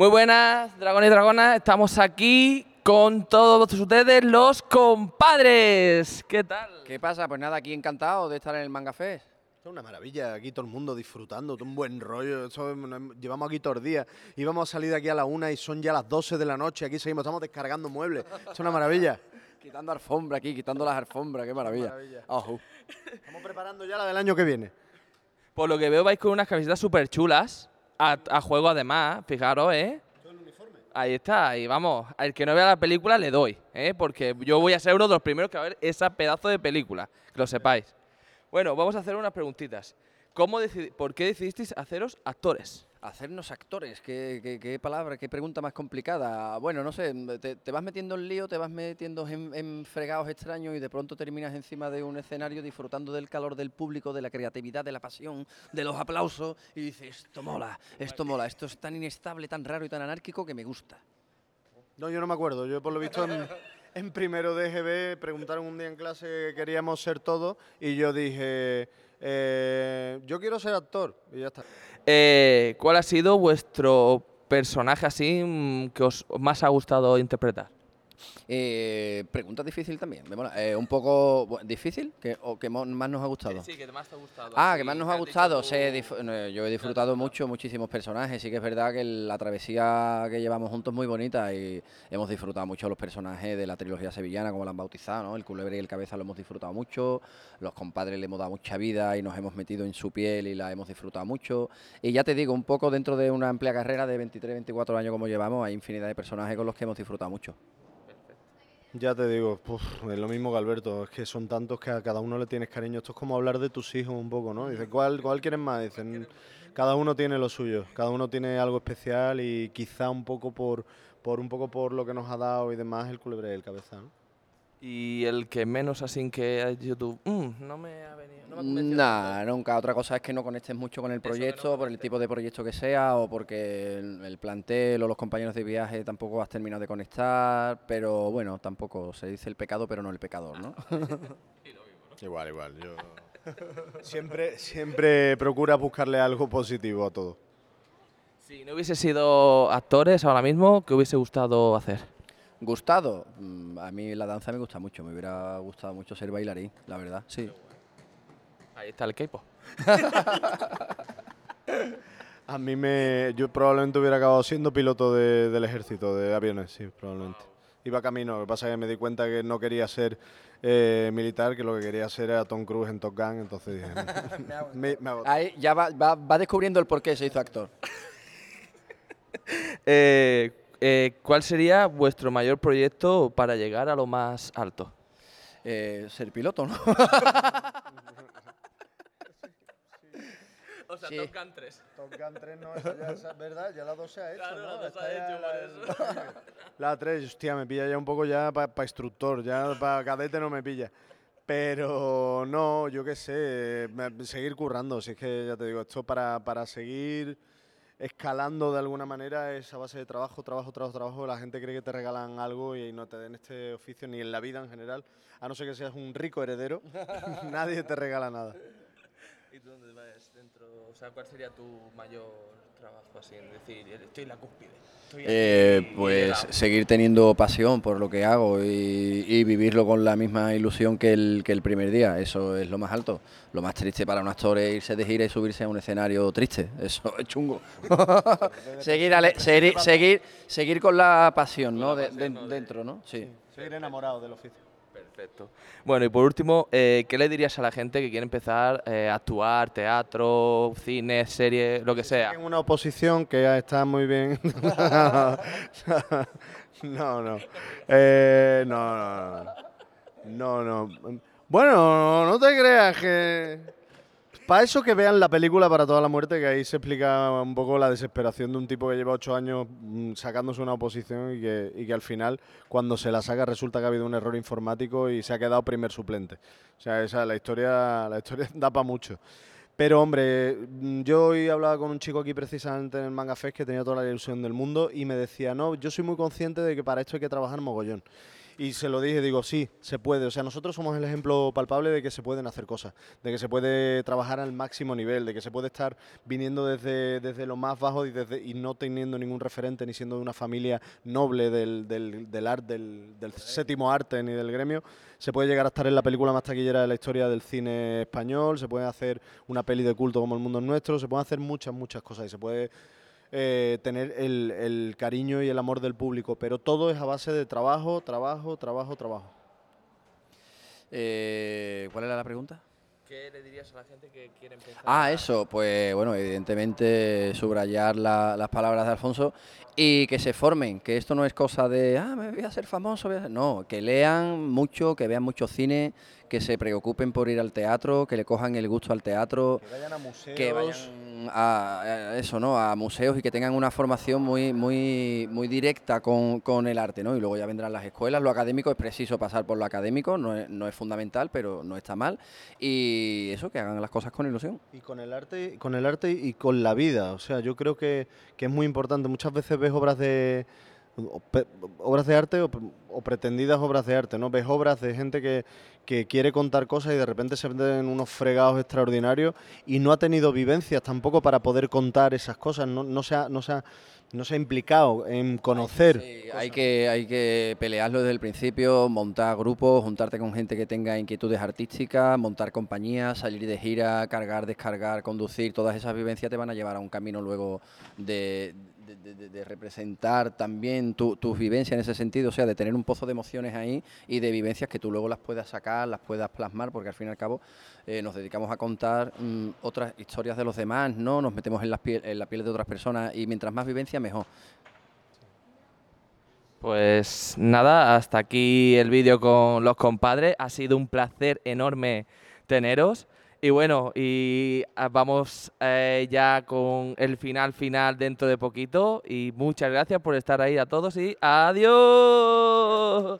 Muy buenas, dragones y dragonas. Estamos aquí con todos ustedes, los compadres. ¿Qué tal? ¿Qué pasa? Pues nada, aquí encantado de estar en el Manga Fest. Es una maravilla, aquí todo el mundo disfrutando, todo un buen rollo. eso, llevamos aquí todos los días. Íbamos a salir de aquí a la una y son ya las 12 de la noche. Aquí seguimos, estamos descargando muebles. Es una maravilla. Quitando alfombra aquí, quitando las alfombras, qué maravilla. maravilla. Ojo. Estamos preparando ya la del año que viene. Por lo que veo, vais con unas camisetas súper chulas. A, juego, además. Fijaros, ¿eh? Ahí está, y vamos, al que no vea la película le doy, ¿eh? porque yo voy a ser uno de los primeros que va a ver esa pedazo de película, que lo sepáis. Bueno, vamos a hacer unas preguntitas. ¿Cómo decidi- ¿Por qué decidisteis haceros actores? Hacernos actores, qué, qué- qué palabra, qué pregunta más complicada. Bueno, no sé, te, te vas metiendo en lío, te vas metiendo en, en fregados extraños y de pronto terminas encima de un escenario disfrutando del calor del público, de la creatividad, de la pasión, de los aplausos y dices, esto mola, esto mola, esto es tan inestable, tan raro y tan anárquico que me gusta. No, yo no me acuerdo. Yo, por lo visto, en, en primero de EGB preguntaron un día en clase que queríamos ser todos y yo dije, eh, yo quiero ser actor. Y ya está. Eh, ¿Cuál ha sido vuestro personaje así mm, que os más ha gustado interpretar? Eh, pregunta difícil también, me mola. Eh, un poco difícil que, o que más nos ha gustado. que más te ha gustado. Ah, que más nos ha gustado. Sí, no, yo he disfrutado mucho, muchísimos personajes. Sí que es verdad que la travesía que llevamos juntos es muy bonita y hemos disfrutado mucho los personajes de la trilogía sevillana, como la han bautizado, ¿no? El culebre y el cabeza lo hemos disfrutado mucho. Los compadres le hemos dado mucha vida y nos hemos metido en su piel y la hemos disfrutado mucho. Y ya te digo, un poco dentro de una amplia carrera de 23, 24 años como llevamos, hay infinidad de personajes con los que hemos disfrutado mucho. Ya te digo, puf, es lo mismo que Alberto, es que son tantos que a cada uno le tienes cariño. Esto es como hablar de tus hijos un poco, ¿no? Dices, ¿cuál, cuál quieres más? Dicen, cada uno tiene lo suyo, cada uno tiene algo especial y quizá un poco por, por un poco por lo que nos ha dado y demás el culebre del cabeza, ¿no? Y el que menos así que tú, "Mm, no me ha venido. No me ha Nah, nunca. Otra cosa es que no conectes mucho con el no proyecto, por el tipo de proyecto que sea, o porque el, el plantel o los compañeros de viaje tampoco has terminado de conectar, pero bueno, tampoco se dice el pecado, pero no el pecador, ¿no? Igual, igual. Yo... siempre, siempre procura buscarle algo positivo a todo. Si no hubiese sido actores ahora mismo, ¿qué hubiese gustado hacer? Gustado, Mm, a mí la danza me gusta mucho, me hubiera gustado mucho ser bailarín, la verdad, sí. Ahí está el K-pop. A mí me. Yo probablemente hubiera acabado siendo piloto de- del ejército de aviones, sí, probablemente. Iba camino, lo que pasa es que me di cuenta que no quería ser eh, militar, que lo que quería ser era Tom Cruise en Top Gun, entonces dije. me, me. Ahí ya va, va- va descubriendo el por qué se hizo actor. Eh, eh, ¿Cuál sería vuestro mayor proyecto para llegar a lo más alto? Eh, ser piloto, ¿no? O sea, Sí. Top Gun 3. Top Gun 3 no, esa ya es verdad, ya la 2 se ha hecho, Claro, ¿no? la se ha hecho, la- por La 3, hostia, me pilla ya un poco ya para instructor, ya para cadete no me pilla. Pero no, yo qué sé, seguir currando, si es que ya te digo, esto para, para seguir escalando de alguna manera esa base de trabajo, trabajo, trabajo, trabajo. La gente cree que te regalan algo y no te den este oficio ni en la vida en general, a no ser que seas un rico heredero, nadie te regala nada. ¿Y tú dónde vas dentro? O sea, ¿cuál sería tu mayor trabajo así en decir, estoy en la cúspide? Estoy aquí Eh, pues llegado"? seguir teniendo pasión por lo que hago y, y vivirlo con la misma ilusión que el, que el primer día. Eso es lo más alto. Lo más triste para un actor es irse de gira y subirse a un escenario triste. Eso es chungo. seguir, ale- seguir, seguir, seguir con la pasión, ¿no? De- de- dentro, ¿no? Sí. Seguir enamorado del oficio. Perfecto. Bueno, y por último, eh, ¿qué le dirías a la gente que quiere empezar eh, a actuar, teatro, cine, serie, lo que sea? En una oposición que está muy bien. no, no. Eh, no, no, no. No, no. Bueno, no te creas que. Para eso que vean la película para toda la muerte, que ahí se explica un poco la desesperación de un tipo que lleva ocho años mm, sacándose una oposición y que, al final, cuando se la saca, resulta que ha habido un error informático y se ha quedado primer suplente. O sea, esa, la historia, la historia da para mucho. Pero hombre, mm, yo hoy hablaba con un chico aquí precisamente en el Manga Fest que tenía toda la ilusión del mundo y me decía, no, yo soy muy consciente de que para esto hay que trabajar mogollón. Y se lo dije, digo, sí, se puede. O sea, nosotros somos el ejemplo palpable de que se pueden hacer cosas, de que se puede trabajar al máximo nivel, de que se puede estar viniendo desde, desde lo más bajo y, desde, y no teniendo ningún referente, ni siendo de una familia noble del, del, del, arte, del, del séptimo arte ni del gremio. Se puede llegar a estar en la película más taquillera de la historia del cine español, se puede hacer una peli de culto como El Mundo es Nuestro, se pueden hacer muchas, muchas cosas y se puede eh, tener el, el cariño y el amor del público, pero todo es a base de trabajo, trabajo, trabajo, trabajo. Eh, ¿Cuál era la pregunta? ¿Qué le dirías a la gente que quiere empezar? Ah, eso, pues bueno, evidentemente subrayar la- las palabras de Alfonso y que se formen, que esto no es cosa de, ah, me voy a hacer famoso, voy a hacer-". no, que lean mucho, que vean mucho cine, que se preocupen por ir al teatro, que le cojan el gusto al teatro, Que vayan a museos. que vayan a, eso, ¿no? A museos y que tengan una formación muy, muy, muy directa con, con el arte, ¿no? Y luego ya vendrán las escuelas. Lo académico es preciso pasar por lo académico, no es, no es fundamental, pero no está mal. Y eso, que hagan las cosas con ilusión. Y con el arte, con el arte y con la vida. O sea, yo creo que, que es muy importante. Muchas veces ves obras de obras de arte o pretendidas obras de arte, ¿no? Ves obras de gente que, que quiere contar cosas y de repente se venden unos fregados extraordinarios y no ha tenido vivencias tampoco para poder contar esas cosas, no, no, se, ha, no, se, no se ha implicado en conocer. Sí, hay, que, hay que pelearlo desde el principio, montar grupos, juntarte con gente que tenga inquietudes artísticas, montar compañías, salir de gira, cargar, descargar, conducir. Todas esas vivencias te van a llevar a un camino luego de, de- representar también tu- tus vivencias en ese sentido, o sea, de tener un pozo de emociones ahí y de vivencias que tú luego las puedas sacar, las puedas plasmar, porque al fin y al cabo eh, nos dedicamos a contar mm, otras historias de los demás, ¿no? Nos metemos en, en la piel de otras personas y mientras más vivencia, mejor. Pues nada, hasta aquí el vídeo con los compadres. Ha sido un placer enorme teneros. Y bueno, y ah, vamos eh, ya con el final final dentro de poquito. Y muchas gracias por estar ahí a todos y adiós.